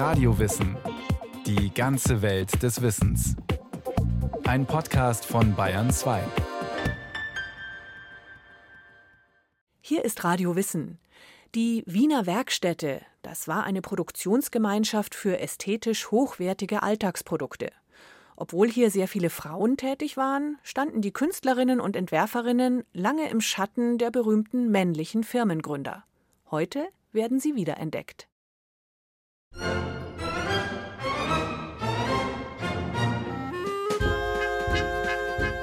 Radiowissen. Die ganze Welt des Wissens. Ein Podcast von Bayern 2. Hier ist Radio Wissen. Die Wiener Werkstätte, das war eine Produktionsgemeinschaft für ästhetisch hochwertige Alltagsprodukte. Obwohl hier sehr viele Frauen tätig waren, standen die Künstlerinnen und Entwerferinnen lange im Schatten der berühmten männlichen Firmengründer. Heute werden sie wiederentdeckt.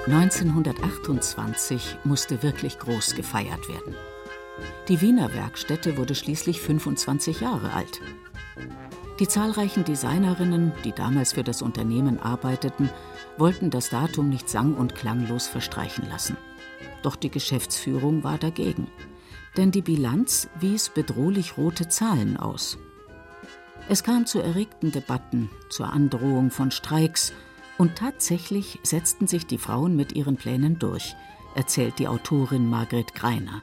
1928 musste wirklich groß gefeiert werden. Die Wiener Werkstätte wurde schließlich 25 Jahre alt. Die zahlreichen Designerinnen, die damals für das Unternehmen arbeiteten, wollten das Datum nicht sang- und klanglos verstreichen lassen. Doch die Geschäftsführung war dagegen, denn die Bilanz wies bedrohlich rote Zahlen aus. Es kam zu erregten Debatten, zur Androhung von Streiks, und tatsächlich setzten sich die Frauen mit ihren Plänen durch, erzählt die Autorin Margret Greiner.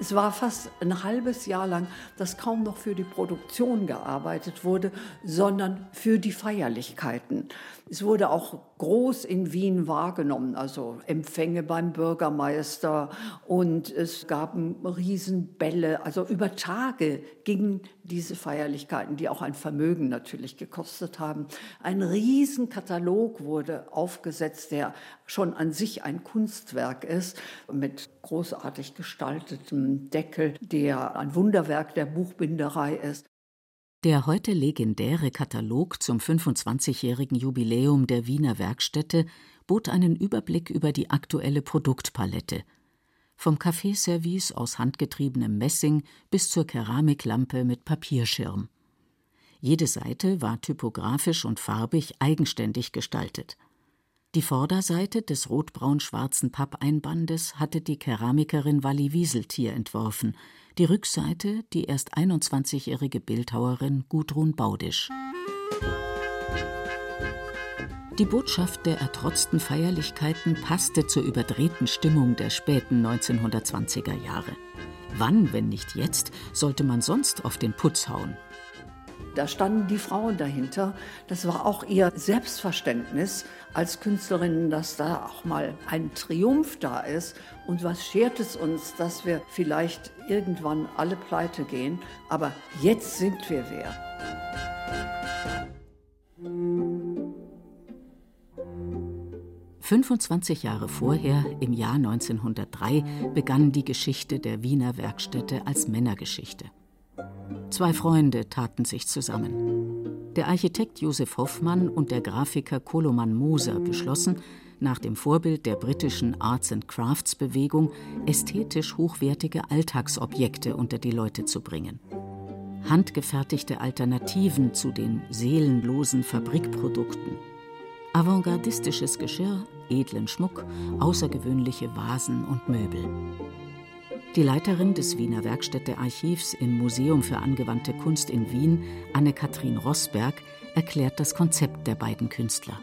Es war fast ein halbes Jahr lang, dass kaum noch für die Produktion gearbeitet wurde, sondern für die Feierlichkeiten. Es wurde auch groß in Wien wahrgenommen, also Empfänge beim Bürgermeister und es gab Riesenbälle. Also über Tage gingen diese Feierlichkeiten, die auch ein Vermögen natürlich gekostet haben. Ein Riesenkatalog wurde aufgesetzt, der schon an sich ein Kunstwerk ist, mit großartig gestaltetem Deckel, der ein Wunderwerk der Buchbinderei ist. Der heute legendäre Katalog zum 25-jährigen Jubiläum der Wiener Werkstätte bot einen Überblick über die aktuelle Produktpalette. Vom Kaffeeservice aus handgetriebenem Messing bis zur Keramiklampe mit Papierschirm. Jede Seite war typografisch und farbig eigenständig gestaltet. Die Vorderseite des rotbraun-schwarzen Pappeinbandes hatte die Keramikerin Walli Wieseltier entworfen – die Rückseite die erst 21-jährige Bildhauerin Gudrun Baudisch. Die Botschaft der ertrotzten Feierlichkeiten passte zur überdrehten Stimmung der späten 1920er Jahre. Wann, wenn nicht jetzt, sollte man sonst auf den Putz hauen? Da standen die Frauen dahinter. Das war auch ihr Selbstverständnis als Künstlerin, dass da auch mal ein Triumph da ist. Und was schert es uns, dass wir vielleicht irgendwann alle pleite gehen? Aber jetzt sind wir wer. »25 Jahre vorher, im Jahr 1903, begann die Geschichte der Wiener Werkstätte als Männergeschichte. Zwei Freunde taten sich zusammen. Der Architekt Josef Hoffmann und der Grafiker Koloman Moser beschlossen, nach dem Vorbild der britischen Arts and Crafts Bewegung ästhetisch hochwertige Alltagsobjekte unter die Leute zu bringen. Handgefertigte Alternativen zu den seelenlosen Fabrikprodukten. Avantgardistisches Geschirr, edlen Schmuck, außergewöhnliche Vasen und Möbel. Die Leiterin des Wiener Werkstätte-Archivs im Museum für angewandte Kunst in Wien, Anne-Kathrin Rossberg, erklärt das Konzept der beiden Künstler.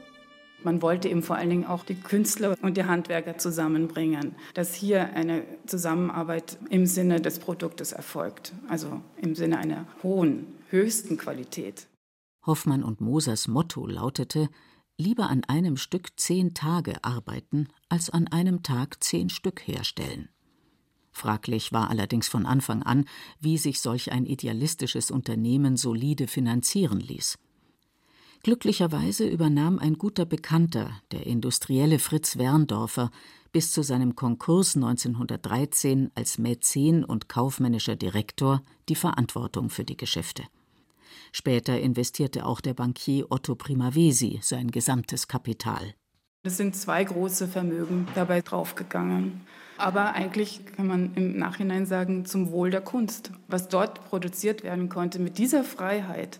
Man wollte eben vor allen Dingen auch die Künstler und die Handwerker zusammenbringen, dass hier eine Zusammenarbeit im Sinne des Produktes erfolgt, also im Sinne einer hohen, höchsten Qualität. Hoffmann und Mosers Motto lautete: Lieber an einem Stück zehn Tage arbeiten, als an einem Tag zehn Stück herstellen. Fraglich war allerdings von Anfang an, wie sich solch ein idealistisches Unternehmen solide finanzieren ließ. Glücklicherweise übernahm ein guter Bekannter, der industrielle Fritz Werndorfer, bis zu seinem Konkurs 1913 als Mäzen und kaufmännischer Direktor die Verantwortung für die Geschäfte. Später investierte auch der Bankier Otto Primavesi sein gesamtes Kapital. Es sind zwei große Vermögen dabei draufgegangen aber eigentlich kann man im Nachhinein sagen, zum Wohl der Kunst. Was dort produziert werden konnte mit dieser Freiheit,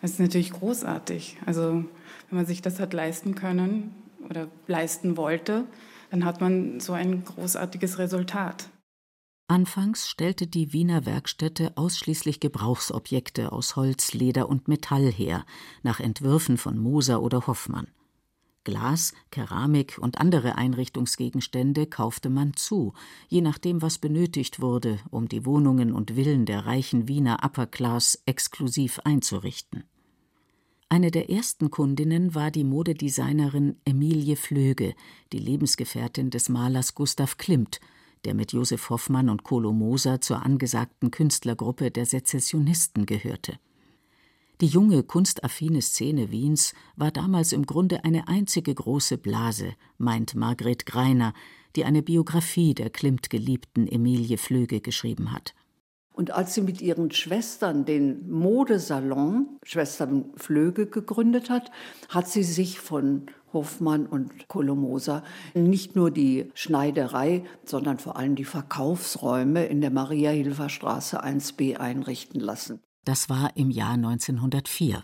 das ist natürlich großartig. Also wenn man sich das hat leisten können oder leisten wollte, dann hat man so ein großartiges Resultat. Anfangs stellte die Wiener Werkstätte ausschließlich Gebrauchsobjekte aus Holz, Leder und Metall her, nach Entwürfen von Moser oder Hoffmann. Glas, Keramik und andere Einrichtungsgegenstände kaufte man zu, je nachdem, was benötigt wurde, um die Wohnungen und Villen der reichen Wiener Upper Class exklusiv einzurichten. Eine der ersten Kundinnen war die Modedesignerin Emilie Flöge, die Lebensgefährtin des Malers Gustav Klimt, der mit Josef Hoffmann und Kolo Moser zur angesagten Künstlergruppe der Sezessionisten gehörte. Die junge, kunstaffine Szene Wiens war damals im Grunde eine einzige große Blase, meint Margret Greiner, die eine Biografie der Klimt-Geliebten Emilie Flöge geschrieben hat. Und als sie mit ihren Schwestern den Modesalon Schwestern Flöge gegründet hat, hat sie sich von Hofmann und Kolomoser nicht nur die Schneiderei, sondern vor allem die Verkaufsräume in der Maria-Hilfer-Straße 1b einrichten lassen. Das war im Jahr 1904.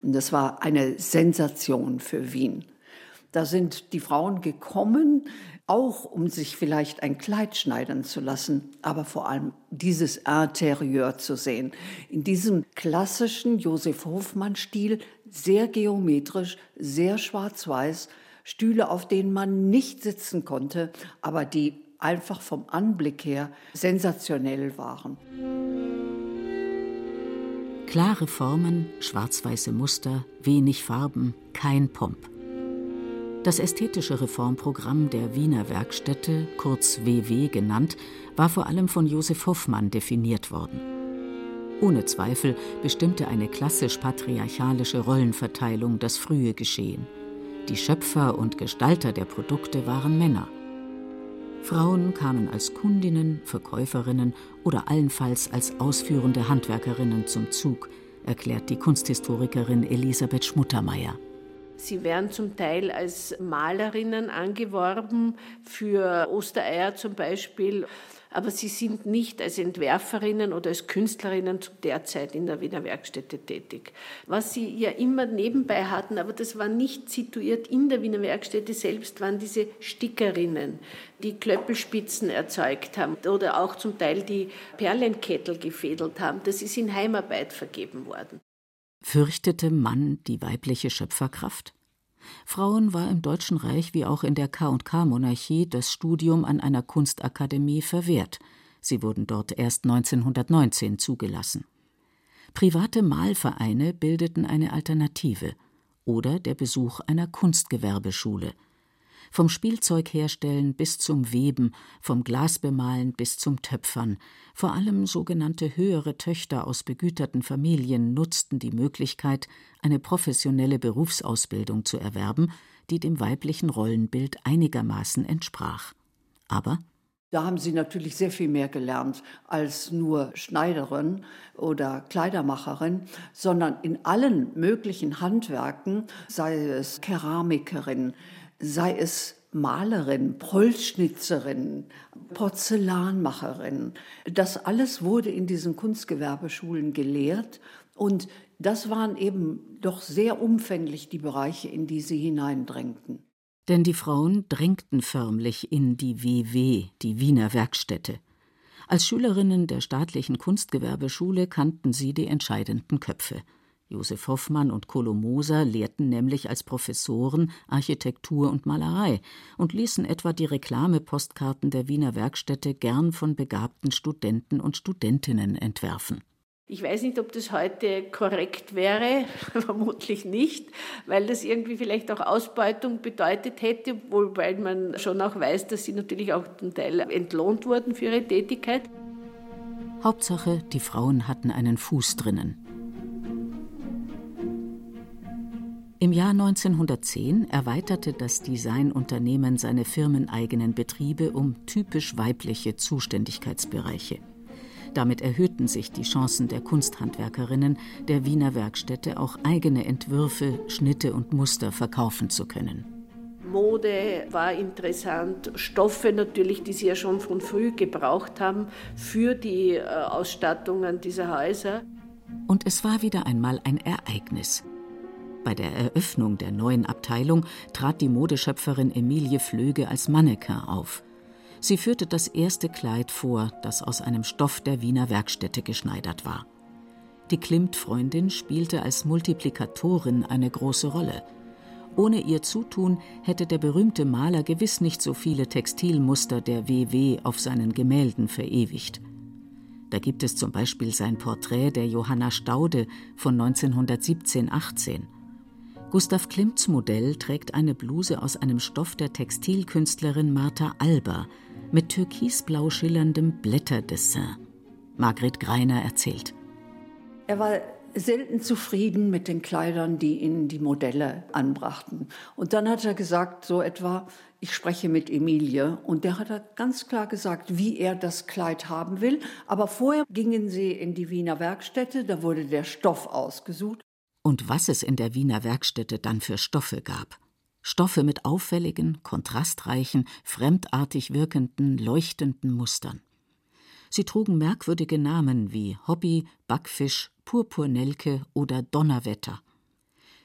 Und das war eine Sensation für Wien. Da sind die Frauen gekommen, auch um sich vielleicht ein Kleid schneidern zu lassen, aber vor allem dieses Interieur zu sehen. In diesem klassischen Josef Hofmann-Stil, sehr geometrisch, sehr schwarz-weiß, Stühle, auf denen man nicht sitzen konnte, aber die einfach vom Anblick her sensationell waren. Klare Formen, schwarz-weiße Muster, wenig Farben, kein Pomp. Das ästhetische Reformprogramm der Wiener Werkstätte, kurz WW genannt, war vor allem von Josef Hoffmann definiert worden. Ohne Zweifel bestimmte eine klassisch patriarchalische Rollenverteilung das frühe Geschehen. Die Schöpfer und Gestalter der Produkte waren Männer. Frauen kamen als Kundinnen, Verkäuferinnen oder allenfalls als ausführende Handwerkerinnen zum Zug, erklärt die Kunsthistorikerin Elisabeth Schmuttermeier. Sie werden zum Teil als Malerinnen angeworben, für Ostereier zum Beispiel. Aber sie sind nicht als Entwerferinnen oder als Künstlerinnen zu der Zeit in der Wiener Werkstätte tätig. Was sie ja immer nebenbei hatten, aber das war nicht situiert in der Wiener Werkstätte selbst, waren diese Stickerinnen, die Klöppelspitzen erzeugt haben oder auch zum Teil die Perlenkettel gefädelt haben. Das ist in Heimarbeit vergeben worden. Fürchtete Mann die weibliche Schöpferkraft? Frauen war im Deutschen Reich wie auch in der K&K-Monarchie das Studium an einer Kunstakademie verwehrt. Sie wurden dort erst 1919 zugelassen. Private Malvereine bildeten eine Alternative oder der Besuch einer Kunstgewerbeschule – vom Spielzeugherstellen bis zum Weben, vom Glasbemalen bis zum Töpfern. Vor allem sogenannte höhere Töchter aus begüterten Familien nutzten die Möglichkeit, eine professionelle Berufsausbildung zu erwerben, die dem weiblichen Rollenbild einigermaßen entsprach. Aber da haben sie natürlich sehr viel mehr gelernt als nur Schneiderin oder Kleidermacherin, sondern in allen möglichen Handwerken, sei es Keramikerin, sei es Malerin, Polschnitzerin, Porzellanmacherin. Das alles wurde in diesen Kunstgewerbeschulen gelehrt und das waren eben doch sehr umfänglich die Bereiche, in die sie hineindrängten. Denn die Frauen drängten förmlich in die WW, die Wiener Werkstätte. Als Schülerinnen der staatlichen Kunstgewerbeschule kannten sie die entscheidenden Köpfe. Josef Hoffmann und Kolo Moser lehrten nämlich als Professoren Architektur und Malerei und ließen etwa die Reklamepostkarten der Wiener Werkstätte gern von begabten Studenten und Studentinnen entwerfen. Ich weiß nicht, ob das heute korrekt wäre, vermutlich nicht, weil das irgendwie vielleicht auch Ausbeutung bedeutet hätte, wobei man schon auch weiß, dass sie natürlich auch zum Teil entlohnt wurden für ihre Tätigkeit. Hauptsache, die Frauen hatten einen Fuß drinnen. Im Jahr 1910 erweiterte das Designunternehmen seine firmeneigenen Betriebe um typisch weibliche Zuständigkeitsbereiche. Damit erhöhten sich die Chancen der Kunsthandwerkerinnen der Wiener Werkstätte, auch eigene Entwürfe, Schnitte und Muster verkaufen zu können. Mode war interessant, Stoffe natürlich, die sie ja schon von früh gebraucht haben für die äh, Ausstattungen dieser Häuser. Und es war wieder einmal ein Ereignis. Bei der Eröffnung der neuen Abteilung trat die Modeschöpferin Emilie Flöge als Mannequin auf. Sie führte das erste Kleid vor, das aus einem Stoff der Wiener Werkstätte geschneidert war. Die Klimt-Freundin spielte als Multiplikatorin eine große Rolle. Ohne ihr Zutun hätte der berühmte Maler gewiss nicht so viele Textilmuster der WW auf seinen Gemälden verewigt. Da gibt es zum Beispiel sein Porträt der Johanna Staude von 1917-18 Gustav Klimts Modell trägt eine Bluse aus einem Stoff der Textilkünstlerin Martha Alber mit türkisblau schillerndem Blätterdessin. Margret Greiner erzählt. Er war selten zufrieden mit den Kleidern, die ihn die Modelle anbrachten. Und dann hat er gesagt, so etwa, ich spreche mit Emilie. Und der hat ganz klar gesagt, wie er das Kleid haben will. Aber vorher gingen sie in die Wiener Werkstätte, da wurde der Stoff ausgesucht. Und was es in der Wiener Werkstätte dann für Stoffe gab. Stoffe mit auffälligen, kontrastreichen, fremdartig wirkenden, leuchtenden Mustern. Sie trugen merkwürdige Namen wie Hobby, Backfisch, Purpurnelke oder Donnerwetter.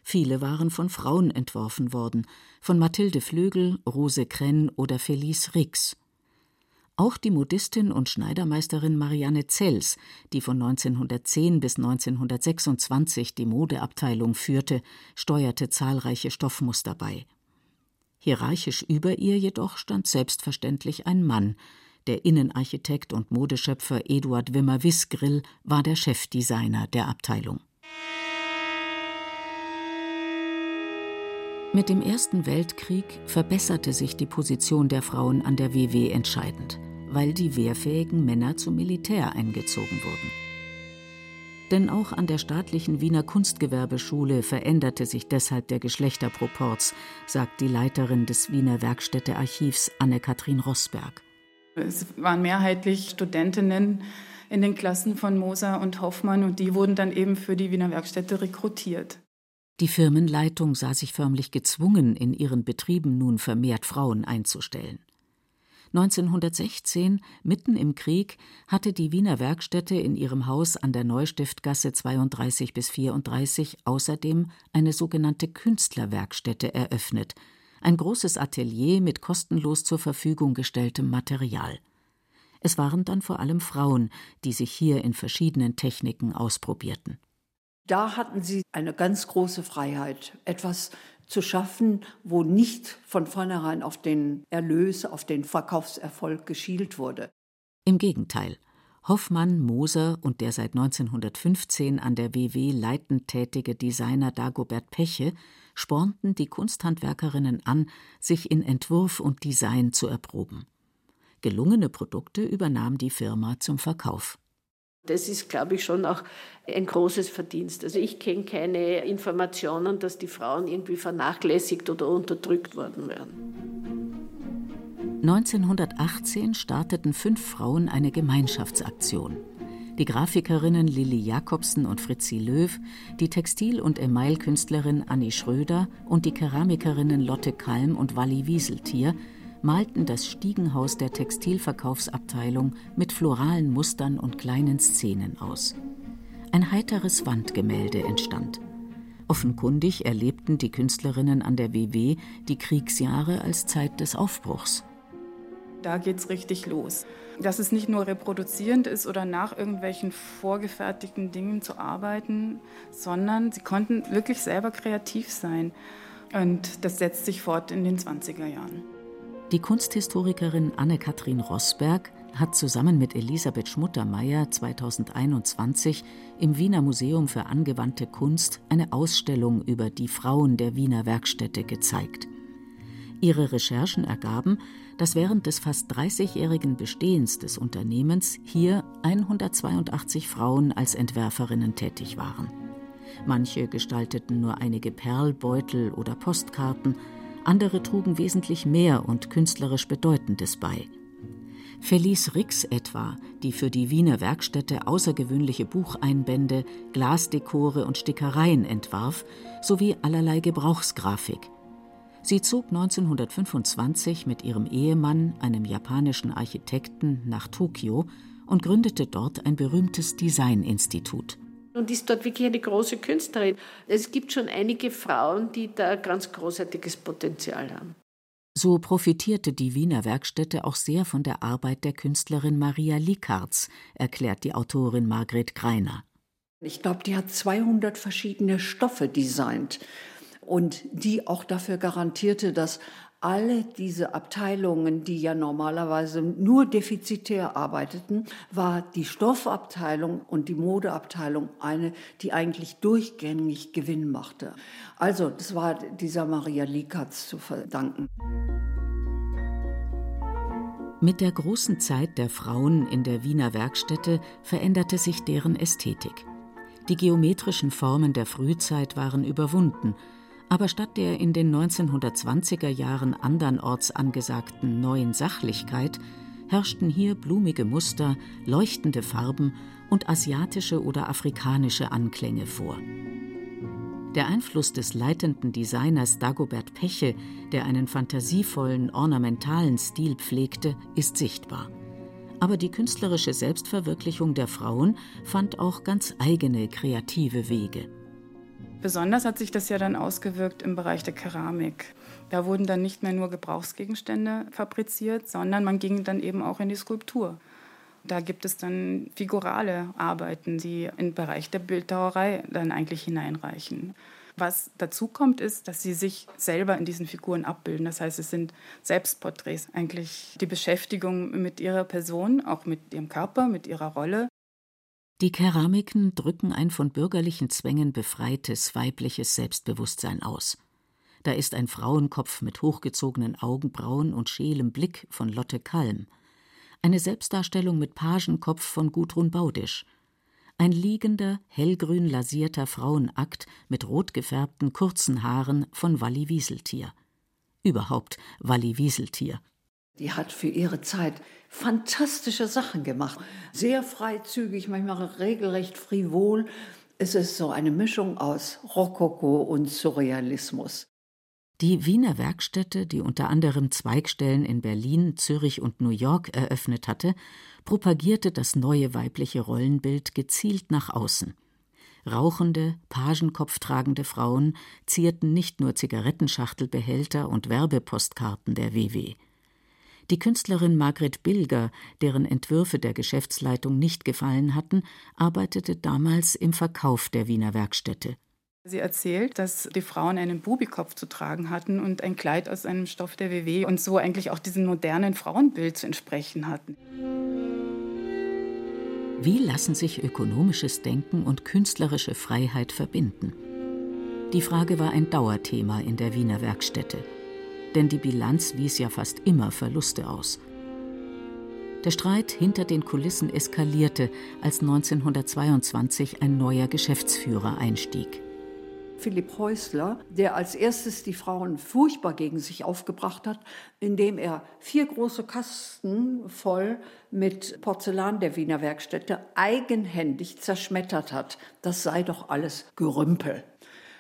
Viele waren von Frauen entworfen worden, von Mathilde Flögel, Rose Krenn oder Felice Rix. Auch die Modistin und Schneidermeisterin Marianne Zells, die von 1910 bis 1926 die Modeabteilung führte, steuerte zahlreiche Stoffmuster bei. Hierarchisch über ihr jedoch stand selbstverständlich ein Mann. Der Innenarchitekt und Modeschöpfer Eduard Wimmer-Wissgrill war der Chefdesigner der Abteilung. Mit dem Ersten Weltkrieg verbesserte sich die Position der Frauen an der WW entscheidend weil die wehrfähigen Männer zum Militär eingezogen wurden. Denn auch an der staatlichen Wiener Kunstgewerbeschule veränderte sich deshalb der Geschlechterproporz, sagt die Leiterin des Wiener Werkstättearchivs Anne-Kathrin Rossberg. Es waren mehrheitlich Studentinnen in den Klassen von Moser und Hoffmann und die wurden dann eben für die Wiener Werkstätte rekrutiert. Die Firmenleitung sah sich förmlich gezwungen, in ihren Betrieben nun vermehrt Frauen einzustellen. 1916, mitten im Krieg, hatte die Wiener Werkstätte in ihrem Haus an der Neustiftgasse 32 bis 34 außerdem eine sogenannte Künstlerwerkstätte eröffnet, ein großes Atelier mit kostenlos zur Verfügung gestelltem Material. Es waren dann vor allem Frauen, die sich hier in verschiedenen Techniken ausprobierten. Da hatten sie eine ganz große Freiheit, etwas zu schaffen, wo nicht von vornherein auf den Erlös, auf den Verkaufserfolg geschielt wurde. Im Gegenteil. Hoffmann, Moser und der seit 1915 an der WW leitend tätige Designer Dagobert Peche spornten die Kunsthandwerkerinnen an, sich in Entwurf und Design zu erproben. Gelungene Produkte übernahm die Firma zum Verkauf. Das ist, glaube ich, schon auch ein großes Verdienst. Also ich kenne keine Informationen, dass die Frauen irgendwie vernachlässigt oder unterdrückt worden wären. 1918 starteten fünf Frauen eine Gemeinschaftsaktion. Die Grafikerinnen Lilly Jakobsen und Fritzi Löw, die Textil- und Emailkünstlerin Annie Schröder und die Keramikerinnen Lotte Kalm und Walli Wieseltier malten das Stiegenhaus der Textilverkaufsabteilung mit floralen Mustern und kleinen Szenen aus. Ein heiteres Wandgemälde entstand. Offenkundig erlebten die Künstlerinnen an der WW die Kriegsjahre als Zeit des Aufbruchs. Da geht's richtig los. Dass es nicht nur reproduzierend ist oder nach irgendwelchen vorgefertigten Dingen zu arbeiten, sondern sie konnten wirklich selber kreativ sein. Und das setzt sich fort in den 20er Jahren. Die Kunsthistorikerin Anne-Kathrin Rossberg hat zusammen mit Elisabeth Schmuttermeier 2021 im Wiener Museum für angewandte Kunst eine Ausstellung über die Frauen der Wiener Werkstätte gezeigt. Ihre Recherchen ergaben, dass während des fast 30-jährigen Bestehens des Unternehmens hier 182 Frauen als Entwerferinnen tätig waren. Manche gestalteten nur einige Perlbeutel oder Postkarten, andere trugen wesentlich mehr und künstlerisch Bedeutendes bei. Felice Rix etwa, die für die Wiener Werkstätte außergewöhnliche Bucheinbände, Glasdekore und Stickereien entwarf, sowie allerlei Gebrauchsgrafik. Sie zog 1925 mit ihrem Ehemann, einem japanischen Architekten, nach Tokio und gründete dort ein berühmtes Designinstitut und ist dort wirklich eine große Künstlerin. Es gibt schon einige Frauen, die da ganz großartiges Potenzial haben. So profitierte die Wiener Werkstätte auch sehr von der Arbeit der Künstlerin Maria Likartz, erklärt die Autorin Margret Greiner. Ich glaube, die hat 200 verschiedene Stoffe designt und die auch dafür garantierte, dass alle diese Abteilungen, die ja normalerweise nur defizitär arbeiteten, war die Stoffabteilung und die Modeabteilung eine, die eigentlich durchgängig Gewinn machte. Also das war dieser Maria Likatz zu verdanken. Mit der großen Zeit der Frauen in der Wiener Werkstätte veränderte sich deren Ästhetik. Die geometrischen Formen der Frühzeit waren überwunden, aber statt der in den 1920er Jahren andernorts angesagten neuen Sachlichkeit herrschten hier blumige Muster, leuchtende Farben und asiatische oder afrikanische Anklänge vor. Der Einfluss des leitenden Designers Dagobert Peche, der einen fantasievollen, ornamentalen Stil pflegte, ist sichtbar. Aber die künstlerische Selbstverwirklichung der Frauen fand auch ganz eigene kreative Wege. Besonders hat sich das ja dann ausgewirkt im Bereich der Keramik. Da wurden dann nicht mehr nur Gebrauchsgegenstände fabriziert, sondern man ging dann eben auch in die Skulptur. Da gibt es dann figurale Arbeiten, die in den Bereich der Bildhauerei dann eigentlich hineinreichen. Was dazu kommt, ist, dass sie sich selber in diesen Figuren abbilden. Das heißt, es sind Selbstporträts, eigentlich die Beschäftigung mit ihrer Person, auch mit ihrem Körper, mit ihrer Rolle. Die Keramiken drücken ein von bürgerlichen Zwängen befreites weibliches Selbstbewusstsein aus. Da ist ein Frauenkopf mit hochgezogenen Augenbrauen und scheelem Blick von Lotte Kalm, eine Selbstdarstellung mit Pagenkopf von Gudrun Baudisch, ein liegender, hellgrün lasierter Frauenakt mit rot gefärbten kurzen Haaren von Walli Wieseltier. Überhaupt Walli Wieseltier, die hat für ihre Zeit fantastische Sachen gemacht. Sehr freizügig, manchmal regelrecht frivol. Es ist so eine Mischung aus Rokoko und Surrealismus. Die Wiener Werkstätte, die unter anderem Zweigstellen in Berlin, Zürich und New York eröffnet hatte, propagierte das neue weibliche Rollenbild gezielt nach außen. Rauchende, Pagenkopf tragende Frauen zierten nicht nur Zigarettenschachtelbehälter und Werbepostkarten der WW. Die Künstlerin Margret Bilger, deren Entwürfe der Geschäftsleitung nicht gefallen hatten, arbeitete damals im Verkauf der Wiener Werkstätte. Sie erzählt, dass die Frauen einen Bubikopf zu tragen hatten und ein Kleid aus einem Stoff der WW und so eigentlich auch diesem modernen Frauenbild zu entsprechen hatten. Wie lassen sich ökonomisches Denken und künstlerische Freiheit verbinden? Die Frage war ein Dauerthema in der Wiener Werkstätte denn die Bilanz wies ja fast immer Verluste aus. Der Streit hinter den Kulissen eskalierte, als 1922 ein neuer Geschäftsführer einstieg. Philipp Häusler, der als erstes die Frauen furchtbar gegen sich aufgebracht hat, indem er vier große Kasten voll mit Porzellan der Wiener Werkstätte eigenhändig zerschmettert hat. Das sei doch alles Gerümpel.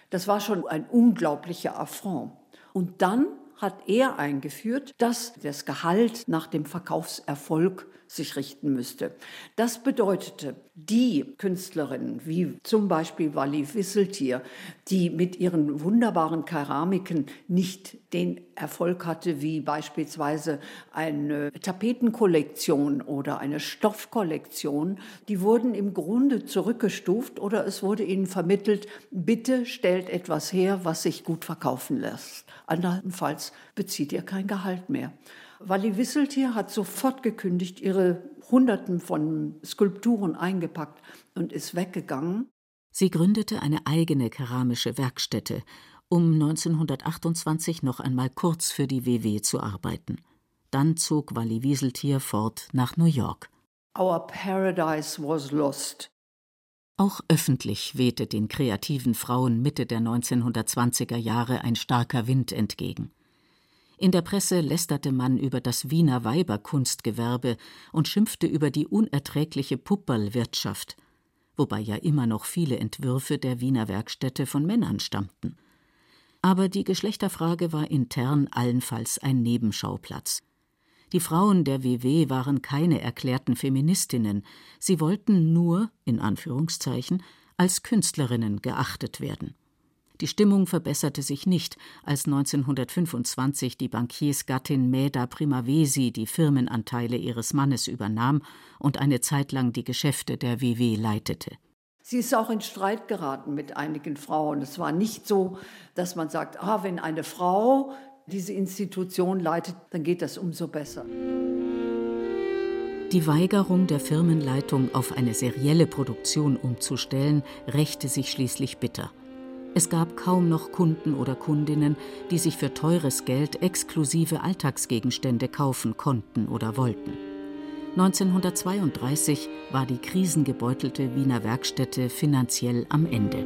Das war schon ein unglaublicher Affront. Und dann hat er eingeführt, dass das Gehalt nach dem Verkaufserfolg sich richten müsste. Das bedeutete, die Künstlerinnen, wie zum Beispiel Wally Wisseltier, die mit ihren wunderbaren Keramiken nicht den Erfolg hatte wie beispielsweise eine Tapetenkollektion oder eine Stoffkollektion, die wurden im Grunde zurückgestuft oder es wurde ihnen vermittelt, bitte stellt etwas her, was sich gut verkaufen lässt. Andernfalls bezieht ihr kein Gehalt mehr. Walli Wisseltier hat sofort gekündigt, ihre Hunderten von Skulpturen eingepackt und ist weggegangen. Sie gründete eine eigene keramische Werkstätte, um 1928 noch einmal kurz für die WW zu arbeiten. Dann zog Walli Wieseltier fort nach New York. Our paradise was lost. Auch öffentlich wehte den kreativen Frauen Mitte der 1920er Jahre ein starker Wind entgegen. In der Presse lästerte man über das Wiener Weiberkunstgewerbe und schimpfte über die unerträgliche Pupperlwirtschaft, wobei ja immer noch viele Entwürfe der Wiener Werkstätte von Männern stammten. Aber die Geschlechterfrage war intern allenfalls ein Nebenschauplatz. Die Frauen der WW waren keine erklärten Feministinnen, sie wollten nur, in Anführungszeichen, als Künstlerinnen geachtet werden. Die Stimmung verbesserte sich nicht, als 1925 die Bankiersgattin Mäda Primavesi die Firmenanteile ihres Mannes übernahm und eine Zeit lang die Geschäfte der WW leitete. Sie ist auch in Streit geraten mit einigen Frauen. Es war nicht so, dass man sagt, ah, wenn eine Frau diese Institution leitet, dann geht das umso besser. Die Weigerung der Firmenleitung, auf eine serielle Produktion umzustellen, rächte sich schließlich bitter. Es gab kaum noch Kunden oder Kundinnen, die sich für teures Geld exklusive Alltagsgegenstände kaufen konnten oder wollten. 1932 war die krisengebeutelte Wiener Werkstätte finanziell am Ende.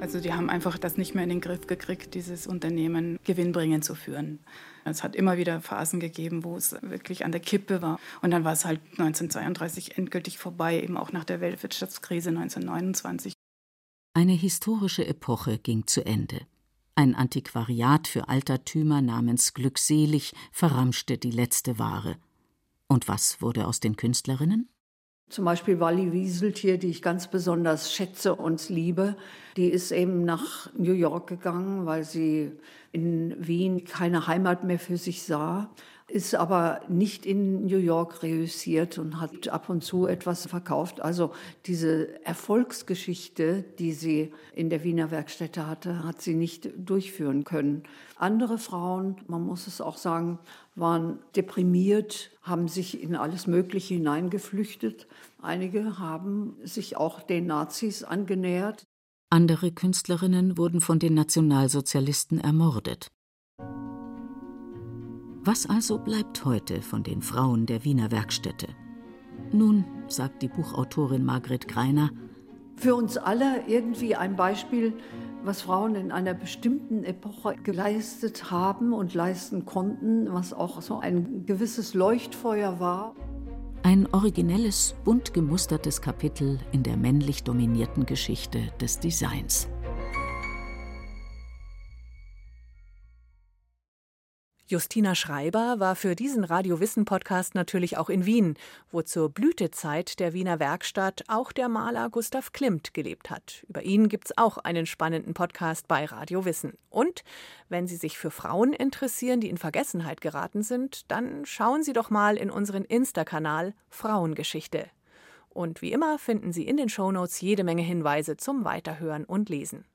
Also die haben einfach das nicht mehr in den Griff gekriegt, dieses Unternehmen gewinnbringend zu führen. Es hat immer wieder Phasen gegeben, wo es wirklich an der Kippe war. Und dann war es halt 1932 endgültig vorbei, eben auch nach der Weltwirtschaftskrise 1929. Eine historische Epoche ging zu Ende. Ein Antiquariat für Altertümer namens Glückselig verramschte die letzte Ware. Und was wurde aus den Künstlerinnen? Zum Beispiel Wally Wieseltier, die ich ganz besonders schätze und liebe, die ist eben nach New York gegangen, weil sie in Wien keine Heimat mehr für sich sah, ist aber nicht in New York reüssiert und hat ab und zu etwas verkauft. Also diese Erfolgsgeschichte, die sie in der Wiener Werkstätte hatte, hat sie nicht durchführen können. Andere Frauen, man muss es auch sagen, waren deprimiert, haben sich in alles Mögliche hineingeflüchtet. Einige haben sich auch den Nazis angenähert. Andere Künstlerinnen wurden von den Nationalsozialisten ermordet. Was also bleibt heute von den Frauen der Wiener Werkstätte? Nun, sagt die Buchautorin Margret Greiner, für uns alle irgendwie ein Beispiel, was Frauen in einer bestimmten Epoche geleistet haben und leisten konnten, was auch so ein gewisses Leuchtfeuer war. Ein originelles, bunt gemustertes Kapitel in der männlich dominierten Geschichte des Designs. Justina Schreiber war für diesen Radio Wissen Podcast natürlich auch in Wien, wo zur Blütezeit der Wiener Werkstatt auch der Maler Gustav Klimt gelebt hat. Über ihn gibt's auch einen spannenden Podcast bei Radio Wissen. Und wenn Sie sich für Frauen interessieren, die in Vergessenheit geraten sind, dann schauen Sie doch mal in unseren Insta-Kanal Frauengeschichte. Und wie immer finden Sie in den Shownotes jede Menge Hinweise zum Weiterhören und Lesen.